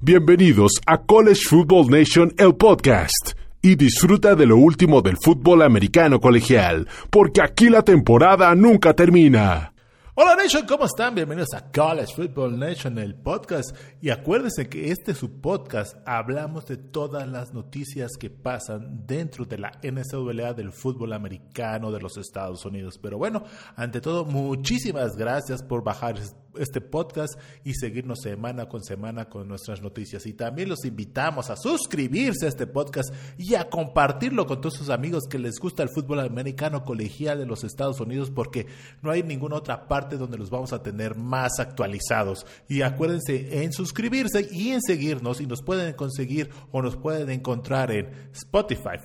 Bienvenidos a College Football Nation, el podcast. Y disfruta de lo último del fútbol americano colegial, porque aquí la temporada nunca termina. Hola Nation, ¿cómo están? Bienvenidos a College Football Nation, el podcast. Y acuérdense que este es su podcast. Hablamos de todas las noticias que pasan dentro de la NCAA del fútbol americano de los Estados Unidos. Pero bueno, ante todo, muchísimas gracias por bajar este podcast y seguirnos semana con semana con nuestras noticias. Y también los invitamos a suscribirse a este podcast y a compartirlo con todos sus amigos que les gusta el fútbol americano colegial de los Estados Unidos porque no hay ninguna otra parte donde los vamos a tener más actualizados. Y acuérdense en suscribirse y en seguirnos y nos pueden conseguir o nos pueden encontrar en Spotify,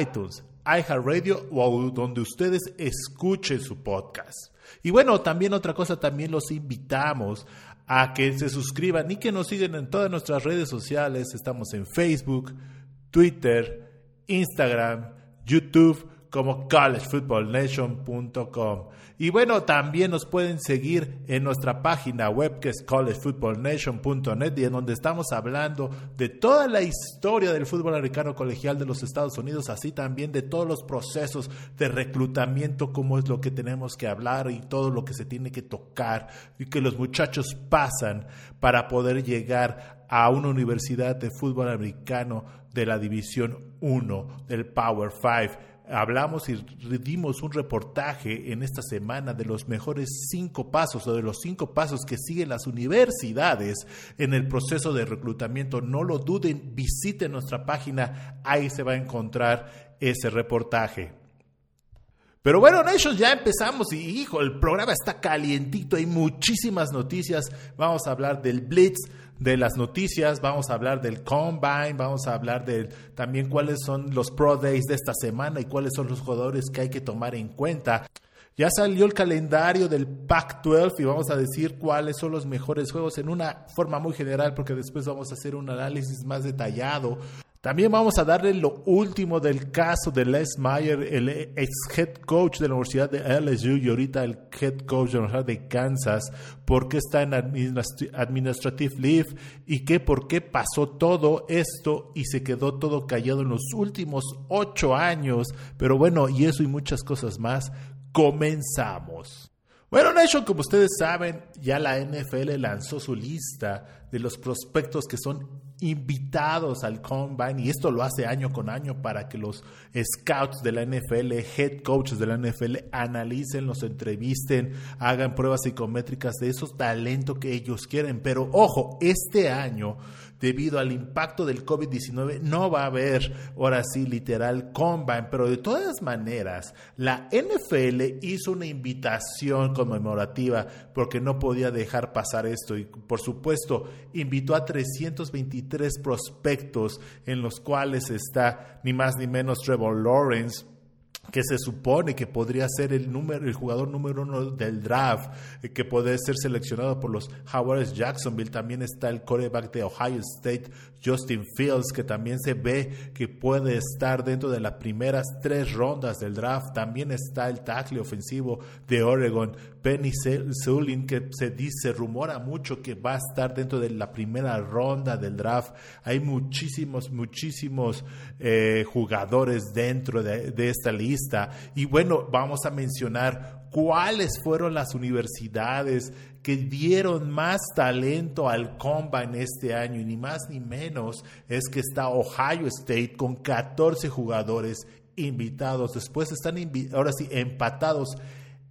iTunes, iHeartRadio o donde ustedes escuchen su podcast. Y bueno, también otra cosa, también los invitamos a que se suscriban y que nos sigan en todas nuestras redes sociales. Estamos en Facebook, Twitter, Instagram, YouTube como collegefootballnation.com. Y bueno, también nos pueden seguir en nuestra página web que es collegefootballnation.net y en donde estamos hablando de toda la historia del fútbol americano colegial de los Estados Unidos, así también de todos los procesos de reclutamiento, cómo es lo que tenemos que hablar y todo lo que se tiene que tocar y que los muchachos pasan para poder llegar a una universidad de fútbol americano de la División 1 del Power 5 hablamos y dimos un reportaje en esta semana de los mejores cinco pasos o de los cinco pasos que siguen las universidades en el proceso de reclutamiento. No lo duden, visiten nuestra página, ahí se va a encontrar ese reportaje. Pero bueno, Nations, ya empezamos y hijo, el programa está calientito, hay muchísimas noticias. Vamos a hablar del Blitz, de las noticias, vamos a hablar del Combine, vamos a hablar de también cuáles son los Pro Days de esta semana y cuáles son los jugadores que hay que tomar en cuenta. Ya salió el calendario del Pac-12 y vamos a decir cuáles son los mejores juegos en una forma muy general porque después vamos a hacer un análisis más detallado también vamos a darle lo último del caso de Les Meyer, el ex head coach de la Universidad de LSU y ahorita el head coach de la Universidad de Kansas, por qué está en administrative leave y qué, por qué pasó todo esto y se quedó todo callado en los últimos ocho años. Pero bueno, y eso y muchas cosas más, comenzamos. Bueno, Nation, como ustedes saben, ya la NFL lanzó su lista de los prospectos que son invitados al combine y esto lo hace año con año para que los scouts de la NFL, head coaches de la NFL analicen, los entrevisten, hagan pruebas psicométricas de esos talentos que ellos quieren. Pero ojo, este año debido al impacto del COVID-19 no va a haber ahora sí literal combine, pero de todas maneras la NFL hizo una invitación conmemorativa porque no podía dejar pasar esto y por supuesto invitó a 323 prospectos en los cuales está ni más ni menos Trevor Lawrence, que se supone que podría ser el, número, el jugador número uno del draft, eh, que puede ser seleccionado por los Jaguars Jacksonville. También está el quarterback de Ohio State, Justin Fields, que también se ve que puede estar dentro de las primeras tres rondas del draft. También está el tackle ofensivo de Oregon, Penny Sulin, que se dice, rumora mucho que va a estar dentro de la primera ronda del draft. Hay muchísimos, muchísimos eh, jugadores dentro de, de esta lista y bueno, vamos a mencionar cuáles fueron las universidades que dieron más talento al Combine este año, y ni más ni menos es que está Ohio State con 14 jugadores invitados. Después están, ahora sí, empatados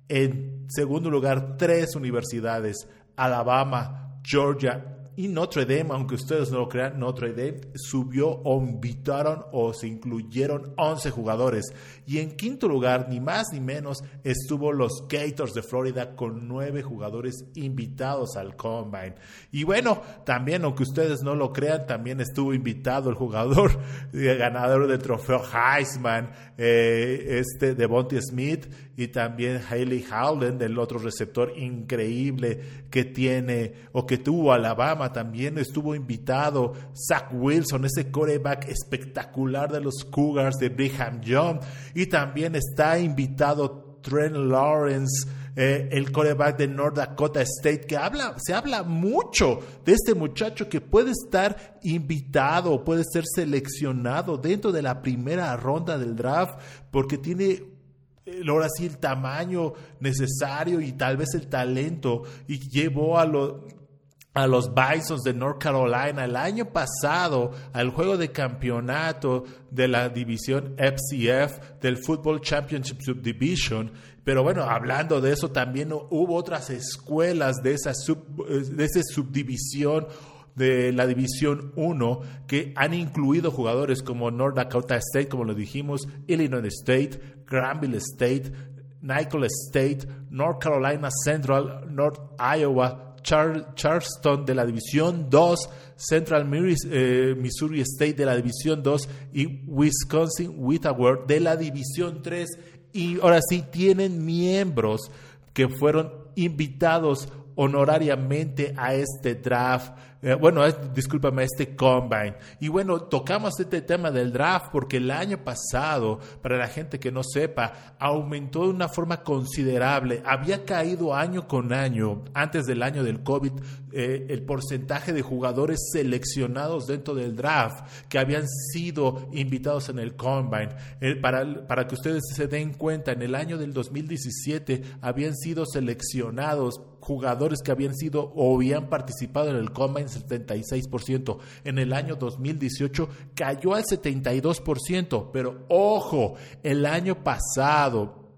en segundo lugar tres universidades, Alabama, Georgia y Notre Dame, aunque ustedes no lo crean, Notre Dame subió o invitaron o se incluyeron 11 jugadores. Y en quinto lugar, ni más ni menos, estuvo los Gators de Florida con 9 jugadores invitados al Combine. Y bueno, también, aunque ustedes no lo crean, también estuvo invitado el jugador ganador del trofeo Heisman, eh, este Devontae Smith y también Haley Howland, el otro receptor increíble que tiene o que tuvo Alabama. También estuvo invitado Zach Wilson, ese coreback espectacular de los Cougars de Brigham Young. Y también está invitado Trent Lawrence, eh, el coreback de North Dakota State, que habla, se habla mucho de este muchacho que puede estar invitado, puede ser seleccionado dentro de la primera ronda del draft, porque tiene ahora sí el tamaño necesario y tal vez el talento y llevó a los a los Bisons de North Carolina el año pasado al juego de campeonato de la división FCF del Football Championship Subdivision. Pero bueno, hablando de eso, también hubo otras escuelas de esa, de esa subdivisión de la División 1 que han incluido jugadores como North Dakota State, como lo dijimos, Illinois State, Granville State, Nicole State, North Carolina Central, North Iowa, Charleston de la División 2, Central eh, Missouri State de la División 2 y Wisconsin Whitworth de la División 3. Y ahora sí tienen miembros que fueron invitados honorariamente a este draft eh, bueno, discúlpame, este combine. Y bueno, tocamos este tema del draft porque el año pasado, para la gente que no sepa, aumentó de una forma considerable. Había caído año con año, antes del año del COVID, eh, el porcentaje de jugadores seleccionados dentro del draft que habían sido invitados en el combine. Eh, para, para que ustedes se den cuenta, en el año del 2017 habían sido seleccionados jugadores que habían sido o habían participado en el Combine 76%. En el año 2018 cayó al 72%, pero ojo, el año pasado,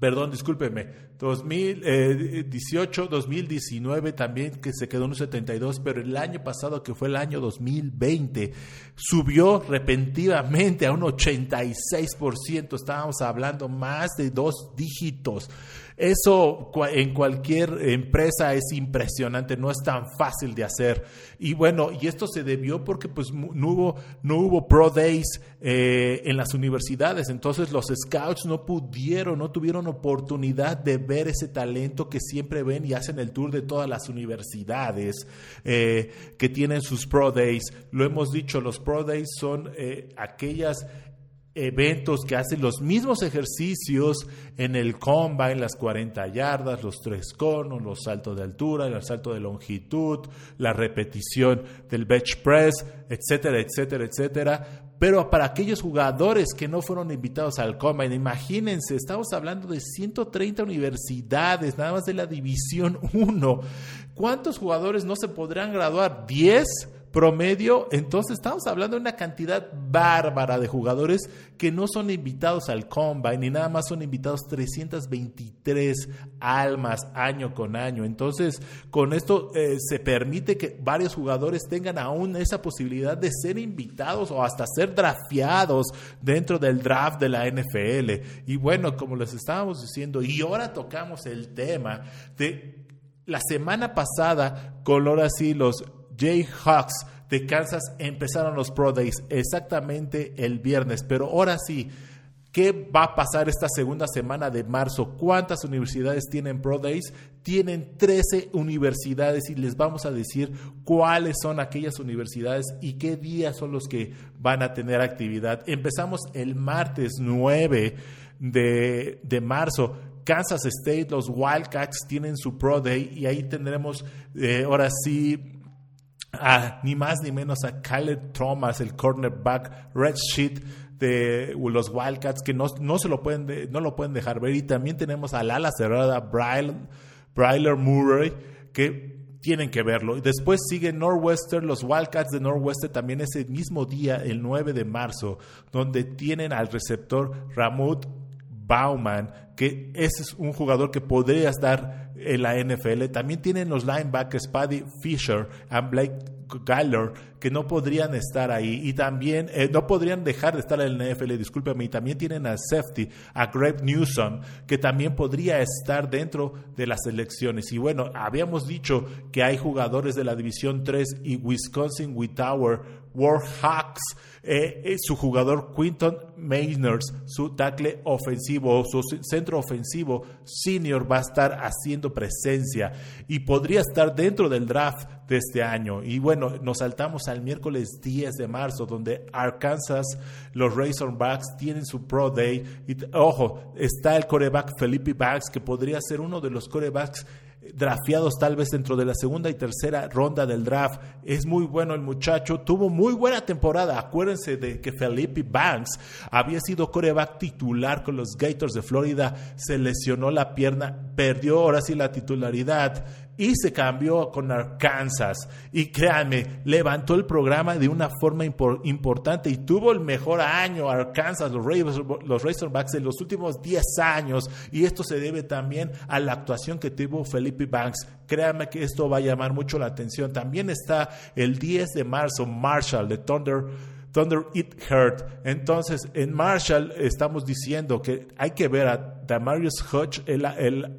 perdón, discúlpeme, 2018, 2019 también que se quedó en un 72, pero el año pasado que fue el año 2020 subió repentinamente a un 86%, estábamos hablando más de dos dígitos. Eso en cualquier empresa es impresionante, no es tan fácil de hacer. Y bueno, y esto se debió porque pues no hubo, no hubo Pro Days eh, en las universidades, entonces los scouts no pudieron, no tuvieron oportunidad de ver ese talento que siempre ven y hacen el tour de todas las universidades eh, que tienen sus Pro Days. Lo hemos dicho, los Pro Days son eh, aquellas eventos que hacen los mismos ejercicios en el combine, las 40 yardas, los tres conos, los saltos de altura, el salto de longitud, la repetición del bench press, etcétera, etcétera, etcétera. Pero para aquellos jugadores que no fueron invitados al combine, imagínense, estamos hablando de 130 universidades, nada más de la División 1. ¿Cuántos jugadores no se podrán graduar? ¿10? Promedio, entonces estamos hablando de una cantidad bárbara de jugadores que no son invitados al Combine, ni nada más son invitados 323 almas año con año. Entonces, con esto eh, se permite que varios jugadores tengan aún esa posibilidad de ser invitados o hasta ser drafteados dentro del draft de la NFL. Y bueno, como les estábamos diciendo, y ahora tocamos el tema de la semana pasada, con ahora sí los Jayhawks de Kansas empezaron los Pro Days exactamente el viernes, pero ahora sí, ¿Qué va a pasar esta segunda semana de marzo? ¿Cuántas universidades tienen Pro Days? Tienen 13 universidades y les vamos a decir cuáles son aquellas universidades y qué días son los que van a tener actividad. Empezamos el martes 9 de, marzo. Kansas State, los Wildcats tienen su Pro Day y ahí tendremos eh, ahora sí ni más ni menos a Khaled Thomas, el cornerback red sheet de los Wildcats, que no, no se lo pueden, no lo pueden dejar ver. Y también tenemos al ala cerrada Bryler Murray, que tienen que verlo. Y después sigue Northwestern, los Wildcats de Northwestern también ese mismo día, el 9 de marzo, donde tienen al receptor Ramut Bauman, que ese es un jugador que podría estar en la NFL. También tienen los linebackers Paddy Fisher y Blake Galler, que no podrían estar ahí y también eh, no podrían dejar de estar en la NFL, discúlpeme, y también tienen a safety, a Greg Newsom, que también podría estar dentro de las elecciones. Y bueno, habíamos dicho que hay jugadores de la División 3 y Wisconsin Witower Warhawks, eh, eh, su jugador Quinton Mainers, su tackle ofensivo, su centro ofensivo senior va a estar haciendo presencia y podría estar dentro del draft de este año. Y bueno, nos saltamos al miércoles 10 de marzo, donde Arkansas, los Razorbacks tienen su Pro Day. Y ojo, está el coreback Felipe Banks, que podría ser uno de los corebacks drafteados tal vez dentro de la segunda y tercera ronda del draft. Es muy bueno el muchacho, tuvo muy buena temporada. Acuérdense de que Felipe Banks había sido coreback titular con los Gators de Florida, se lesionó la pierna, perdió ahora sí la titularidad y se cambió con Arkansas. Y créanme, levantó el programa de una forma importante y tuvo el mejor año Arkansas, los, los Razorbacks en los últimos 10 años. Y esto se debe también a la actuación que tuvo Felipe Banks. Créanme que esto va a llamar mucho la atención. También está el 10 de marzo Marshall de Thunder Thunder It Hurt. Entonces, en Marshall estamos diciendo que hay que ver a Damarius Hodge, el,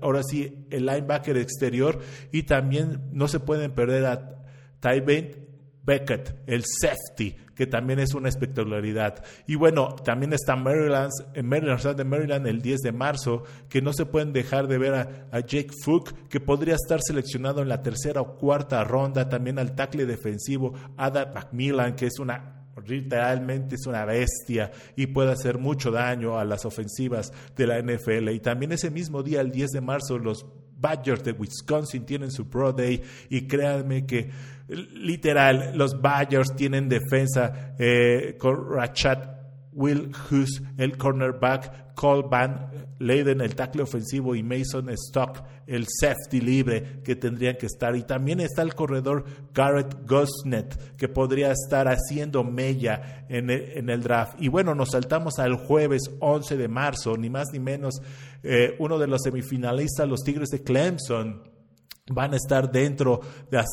ahora sí, el linebacker exterior, y también no se pueden perder a Tyben Beckett, el safety, que también es una espectacularidad. Y bueno, también está Maryland, en Maryland, de Maryland el 10 de marzo, que no se pueden dejar de ver a, Jake Fook, que podría estar seleccionado en la tercera o cuarta ronda, también al tackle defensivo Adam Macmillan, que es una literalmente es una bestia y puede hacer mucho daño a las ofensivas de la NFL. Y también ese mismo día, el 10 de marzo, los Badgers de Wisconsin tienen su Pro Day y créanme que literal los Badgers tienen defensa eh, con Rachat Will Hughes, el cornerback, Cole Van Leiden, el tackle ofensivo, y Mason Stock, el safety libre que tendrían que estar. Y también está el corredor Garrett Gosnet, que podría estar haciendo mella en el, draft. Y bueno, nos saltamos al jueves 11 de marzo, ni más ni menos, eh, uno de los semifinalistas, los Tigres de Clemson van a estar dentro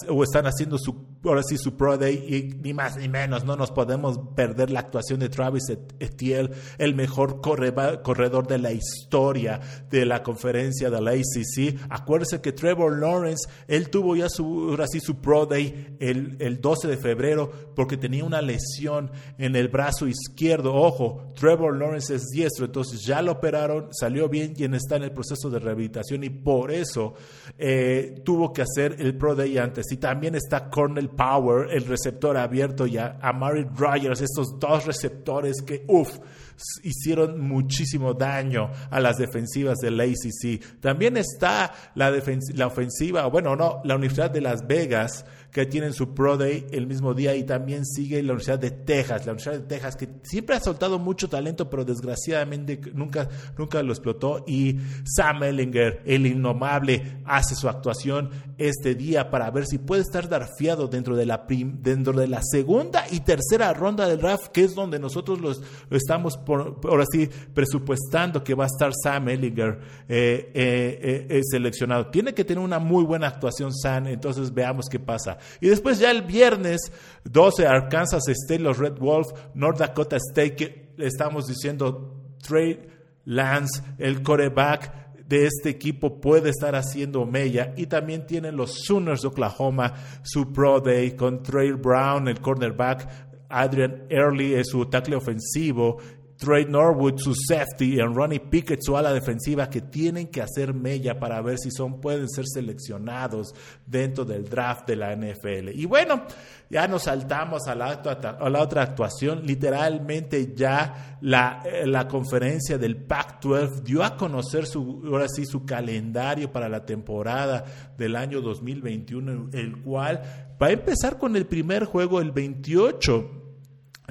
o están haciendo su ahora sí su Pro Day y ni más ni menos no nos podemos perder la actuación de Travis Etienne, el mejor corredor de la historia de la conferencia de la ACC. Acuérdense que Trevor Lawrence, él tuvo ya su, ahora sí su Pro Day el, el 12 de febrero porque tenía una lesión en el brazo izquierdo. Ojo, Trevor Lawrence es diestro, entonces ya lo operaron, salió bien y está en el proceso de rehabilitación y por eso eh, tuvo que hacer el Pro Day antes. Y también está Cornell Power, el receptor abierto ya, a Mary Rogers, estos dos receptores que, uff, hicieron muchísimo daño a las defensivas del ACC. También está la, la ofensiva, bueno, no, la Universidad de Las Vegas, que tienen su Pro Day el mismo día y también sigue la Universidad de Texas, la Universidad de Texas que siempre ha soltado mucho talento, pero desgraciadamente nunca, nunca lo explotó y Sam Ellinger, el innomable, hace su actuación este día para ver si puede estar darfiado dentro de la, dentro de la segunda y tercera ronda del draft, que es donde nosotros los, lo estamos por, ahora sí presupuestando que va a estar Sam Ellinger eh, eh, eh, seleccionado. Tiene que tener una muy buena actuación Sam, entonces veamos qué pasa. Y después ya el viernes 12, Arkansas State, los Red Wolf, North Dakota State, que le estamos diciendo Trey Lance, el coreback de este equipo puede estar haciendo mella. Y también tienen los Sooners de Oklahoma su Pro Day con Trey Brown, el cornerback, Adrian Early es su tackle ofensivo Trey Norwood, su safety, y Ronnie Pickett, su ala defensiva, que tienen que hacer mella para ver si son, pueden ser seleccionados dentro del draft de la NFL. Y bueno, ya nos saltamos a la, otra actuación. Literalmente ya la, eh, la conferencia del Pac-12 dio a conocer su, ahora sí, su calendario para la temporada del año 2021, el cual va a empezar con el primer juego el 28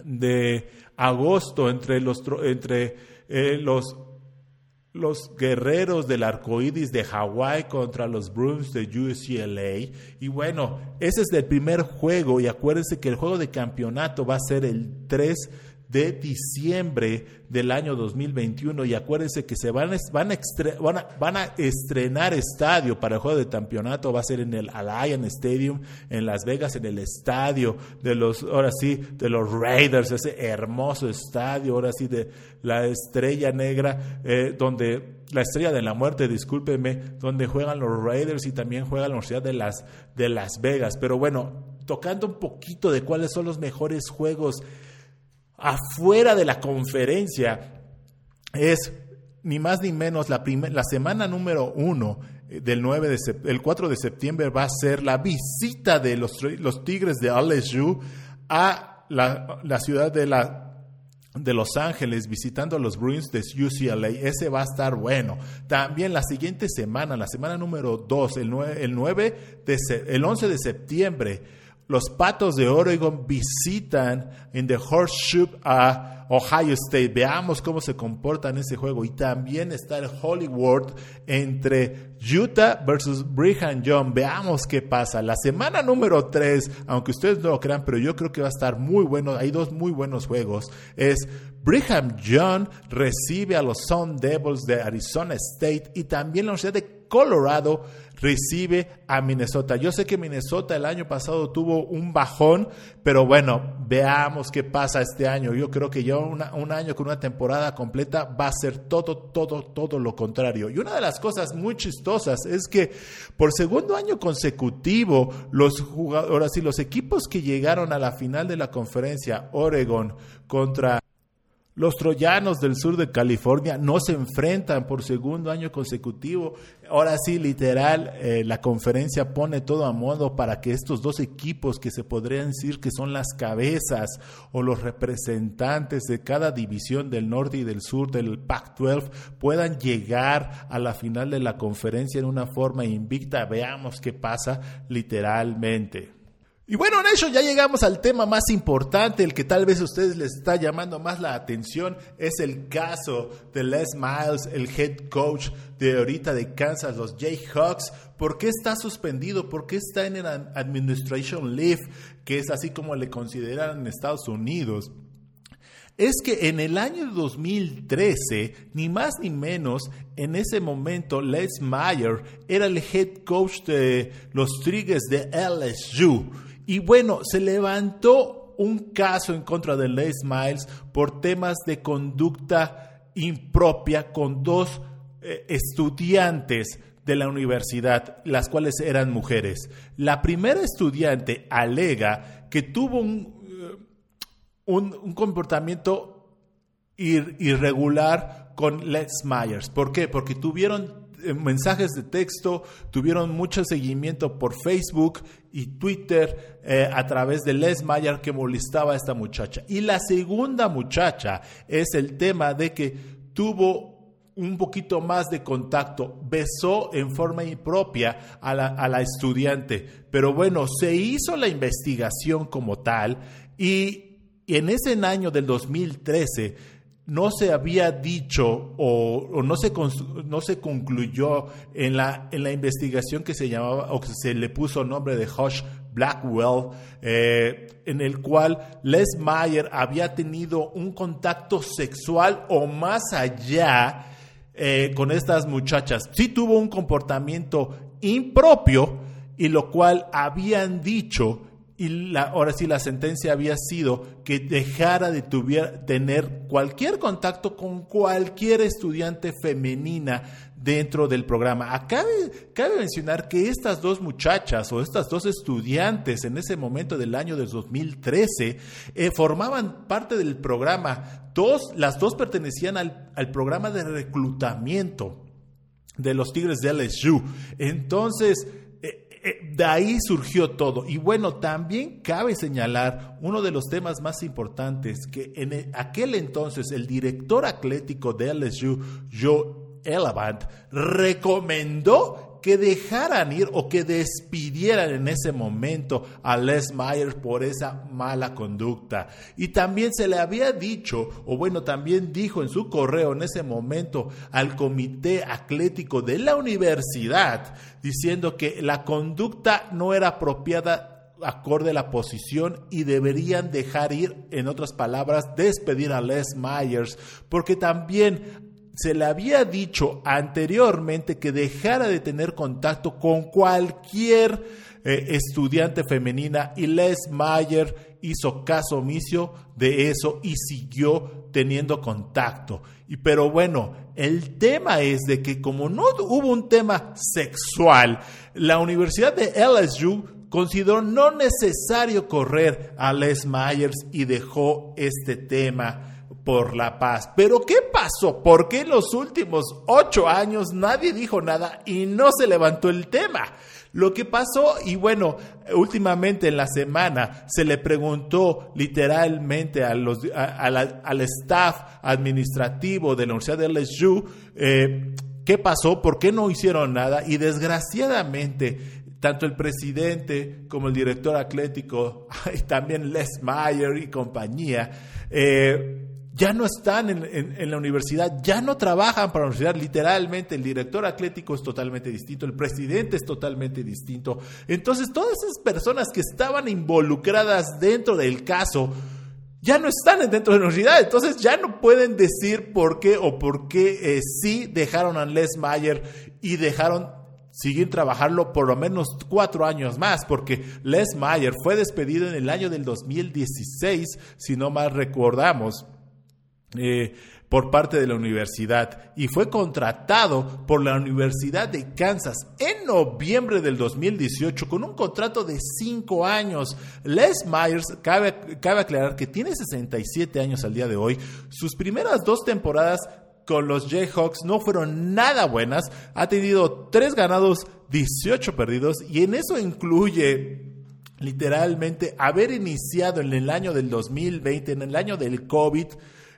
de agosto entre los, entre, eh, los, los guerreros del arcoíris de Hawái contra los Bruins de UCLA. Y bueno, ese es el primer juego. Y acuérdense que el juego de campeonato va a ser el 3 de diciembre del año 2021 y acuérdense que se van, van, a, van, a, estrenar estadio para el juego de campeonato, va a ser en el Allianz Stadium en Las Vegas, en el estadio de los, ahora sí, de los Raiders, ese hermoso estadio, ahora sí, de la estrella negra, eh, donde la estrella de la muerte, discúlpeme, donde juegan los Raiders y también juega la Universidad de Las, de Las Vegas. Pero bueno, tocando un poquito de cuáles son los mejores juegos afuera de la conferencia es ni más ni menos la, la semana número uno eh, del 9 de el 4 de septiembre va a ser la visita de los, los Tigres de LSU a la, la ciudad de la de Los Ángeles visitando a los Bruins de UCLA. Ese va a estar bueno. También la siguiente semana, la semana número 2, el, 9, el, 9 de, el 11 de septiembre, los Patos de Oregon visitan en The Horseshoe a Ohio State. Veamos cómo se comporta en ese juego. Y también está el Hollywood entre Utah versus Brigham Young. Veamos qué pasa. La semana número 3, aunque ustedes no lo crean, pero yo creo que va a estar muy bueno. Hay dos muy buenos juegos. Es Brigham Young recibe a los Sun Devils de Arizona State y también la Universidad de Colorado recibe a Minnesota. Yo sé que Minnesota el año pasado tuvo un bajón, pero bueno, veamos qué pasa este año. Yo creo que ya un año con una temporada completa va a ser todo, todo, todo lo contrario. Y una de las cosas muy chistosas es que por segundo año consecutivo, los jugadores y los equipos que llegaron a la final de la conferencia, Oregon contra los troyanos del sur de California no se enfrentan por segundo año consecutivo. Ahora sí, literal, eh, la conferencia pone todo a modo para que estos dos equipos que se podrían decir que son las cabezas o los representantes de cada división del norte y del sur del Pac-12 puedan llegar a la final de la conferencia en una forma invicta. Veamos qué pasa literalmente. Y bueno, en eso ya llegamos al tema más importante, el que tal vez a ustedes les está llamando más la atención, es el caso de Les Miles, el head coach de ahorita de Kansas, los Jayhawks. ¿Por qué está suspendido? ¿Por qué está en el Administration Leave, que es así como le consideran en Estados Unidos? es que en el año 2013, ni más ni menos, en ese momento Les Meyer era el head coach de los Tigres de LSU. Y bueno, se levantó un caso en contra de Les Miles por temas de conducta impropia con dos eh, estudiantes de la universidad, las cuales eran mujeres. La primera estudiante alega que tuvo un, eh, un, comportamiento irregular con Les Myers. ¿Por qué? Porque tuvieron mensajes de texto, tuvieron mucho seguimiento por Facebook y Twitter eh, a través de Les Mayer que molestaba a esta muchacha. Y la segunda muchacha es el tema de que tuvo un poquito más de contacto, besó en forma impropia a la, a la estudiante. Pero bueno, se hizo la investigación como tal y en ese año del 2013 no se había dicho o, no, se, no se concluyó en la, en la investigación que se llamaba o que se le puso nombre de Hush Blackwell, eh, en el cual Les Mayer había tenido un contacto sexual o más allá eh, con estas muchachas. Sí tuvo un comportamiento impropio y lo cual habían dicho y la, ahora sí la sentencia había sido que dejara de tener cualquier contacto con cualquier estudiante femenina dentro del programa. Acá cabe mencionar que estas dos muchachas o estas dos estudiantes en ese momento del año del 2013 eh, formaban parte del programa. Dos, las dos pertenecían al, al programa de reclutamiento de los Tigres de LSU. Entonces, de ahí surgió todo. Y bueno, también cabe señalar uno de los temas más importantes, que en e, aquel entonces el director atlético de LSU, Joe Elavant, recomendó que dejaran ir o que despidieran en ese momento a Les Myers por esa mala conducta. Y también se le había dicho, o bueno, también dijo en su correo en ese momento al comité atlético de la universidad, diciendo que la conducta no era apropiada acorde a la posición y deberían dejar ir, en otras palabras, despedir a Les Myers, porque también se le había dicho anteriormente que dejara de tener contacto con cualquier eh, estudiante femenina y Les Mayer hizo caso omiso de eso y siguió teniendo contacto. Pero bueno, el tema es de que como no hubo un tema sexual, la Universidad de LSU consideró no necesario correr a Les Myers y dejó este tema por la paz. Pero ¿qué pasó? ¿Por qué en los últimos ocho años nadie dijo nada y no se levantó el tema? Lo que pasó, y bueno, últimamente en la semana se le preguntó literalmente a los, al staff administrativo de la Universidad de LSU eh, qué pasó, por qué no hicieron nada, y desgraciadamente tanto el presidente como el director atlético, y también Les Mayer y compañía, eh, ya no están en, la universidad, ya no trabajan para la universidad, literalmente el director atlético es totalmente distinto, el presidente es totalmente distinto. Entonces todas esas personas que estaban involucradas dentro del caso ya no están dentro de la universidad, entonces ya no pueden decir por qué o por qué eh, sí dejaron a Les Mayer y dejaron siguen trabajarlo por lo menos cuatro años más, porque Les Mayer fue despedido en el año del 2016, si no mal recordamos. Eh, por parte de la universidad y fue contratado por la Universidad de Kansas en noviembre del 2018 con un contrato de cinco años. Les Myers, cabe, cabe aclarar que tiene 67 años al día de hoy. Sus primeras dos temporadas con los Jayhawks no fueron nada buenas. Ha tenido 3 ganados, 18 perdidos y en eso incluye literalmente haber iniciado en el año del 2020, en el año del COVID,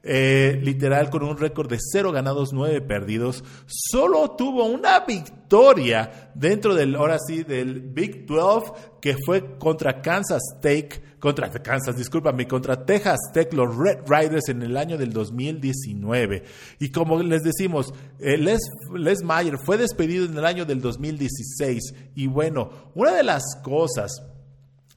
eh, literal con un récord de 0 ganados, 9 perdidos. Solo tuvo una victoria dentro del, ahora sí, del Big 12, que fue contra Kansas State contra Kansas, discúlpame, contra Texas Tech, los Red Riders en el año del 2019. Y como les decimos, eh, Les, Les Mayer fue despedido en el año del 2016. Y bueno, una de las cosas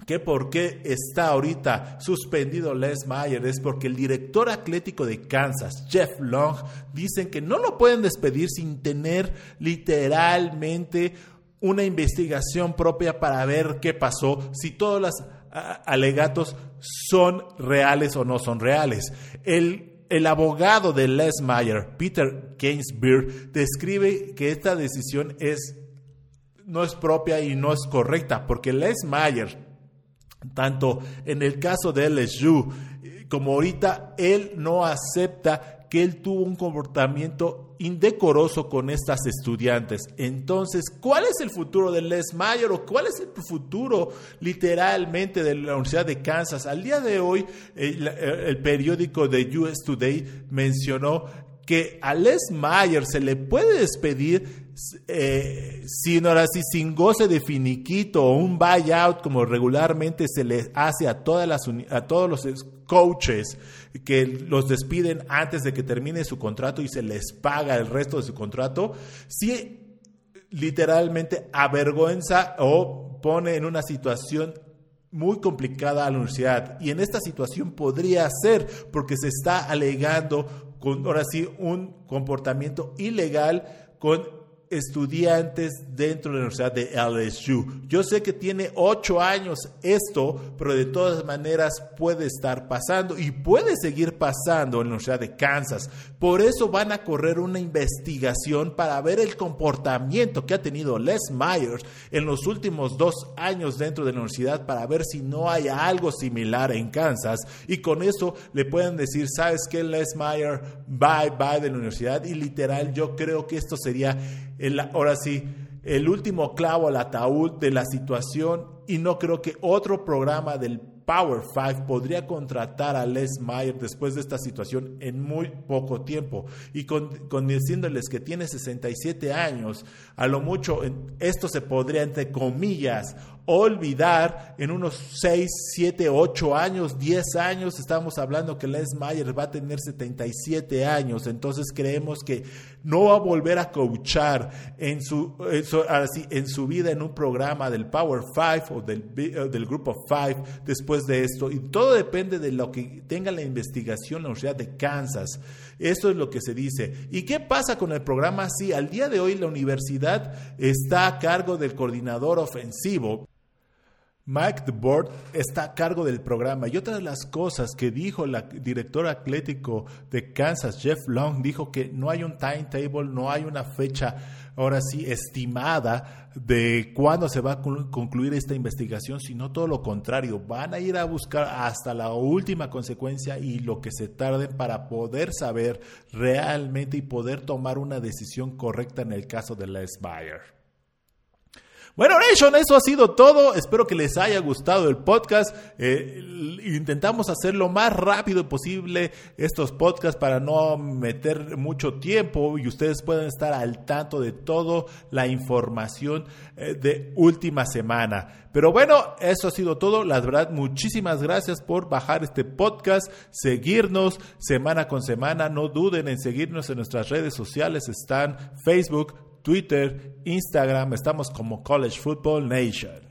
que por qué está ahorita suspendido Les Mayer es porque el director atlético de Kansas, Jeff Long, dicen que no lo pueden despedir sin tener literalmente una investigación propia para ver qué pasó, si todas las alegatos son reales o no son reales. El, el abogado de Les Mayer, Peter Gainsbeer, describe que esta decisión es, no es propia y no es correcta, porque Les Mayer, tanto en el caso de LSU como ahorita, él no acepta que él tuvo un comportamiento indecoroso con estas estudiantes. Entonces, ¿cuál es el futuro de Les Mayer o cuál es el futuro literalmente de la Universidad de Kansas? Al día de hoy, el, periódico de US Today mencionó que a Les Mayer se le puede despedir eh, sin, ahora sí, sin goce de finiquito o un buyout como regularmente se le hace a, todas las, a todos los coaches que los despiden antes de que termine su contrato y se les paga el resto de su contrato, si literalmente avergüenza o pone en una situación muy complicada a la universidad. Y en esta situación podría ser porque se está alegando con, ahora sí, un comportamiento ilegal con estudiantes dentro de la Universidad de LSU. Yo sé que tiene ocho años esto, pero de todas maneras puede estar pasando y puede seguir pasando en la Universidad de Kansas. Por eso van a correr una investigación para ver el comportamiento que ha tenido Les Myers en los últimos dos años dentro de la universidad para ver si no hay algo similar en Kansas. Y con eso le pueden decir, ¿sabes qué, Les Myers? Bye, bye de la universidad. Y literal, yo creo que esto sería ahora sí, el último clavo al ataúd de la situación y no creo que otro programa del Power Five podría contratar a Les Mayer después de esta situación en muy poco tiempo. Y con, diciéndoles que tiene 67 años, a lo mucho esto se podría, entre comillas, olvidar en unos 6, 7, 8 años, 10 años, estamos hablando que Les Mayer va a tener 77 años, entonces creemos que no va a volver a coachar en su, en su vida en un programa del Power 5 o del, del Grupo 5 después de esto, y todo depende de lo que tenga la investigación la Universidad de Kansas. Esto es lo que se dice. ¿Y qué pasa con el programa? Sí, al día de hoy la universidad está a cargo del coordinador ofensivo. Mike DeBoard está a cargo del programa y otra de las cosas que dijo el director atlético de Kansas, Jeff Long, dijo que no hay un timetable, no hay una fecha ahora sí estimada de cuándo se va a concluir esta investigación, sino todo lo contrario, van a ir a buscar hasta la última consecuencia y lo que se tarden para poder saber realmente y poder tomar una decisión correcta en el caso de Les Bayer. Bueno, Nation, eso ha sido todo. Espero que les haya gustado el podcast. Eh, intentamos hacer lo más rápido posible estos podcasts para no meter mucho tiempo y ustedes puedan estar al tanto de toda la información eh, de última semana. Pero bueno, eso ha sido todo. La verdad, muchísimas gracias por bajar este podcast, seguirnos semana con semana. No duden en seguirnos en nuestras redes sociales. Están Facebook, Twitter, Instagram, estamos como College Football Nation.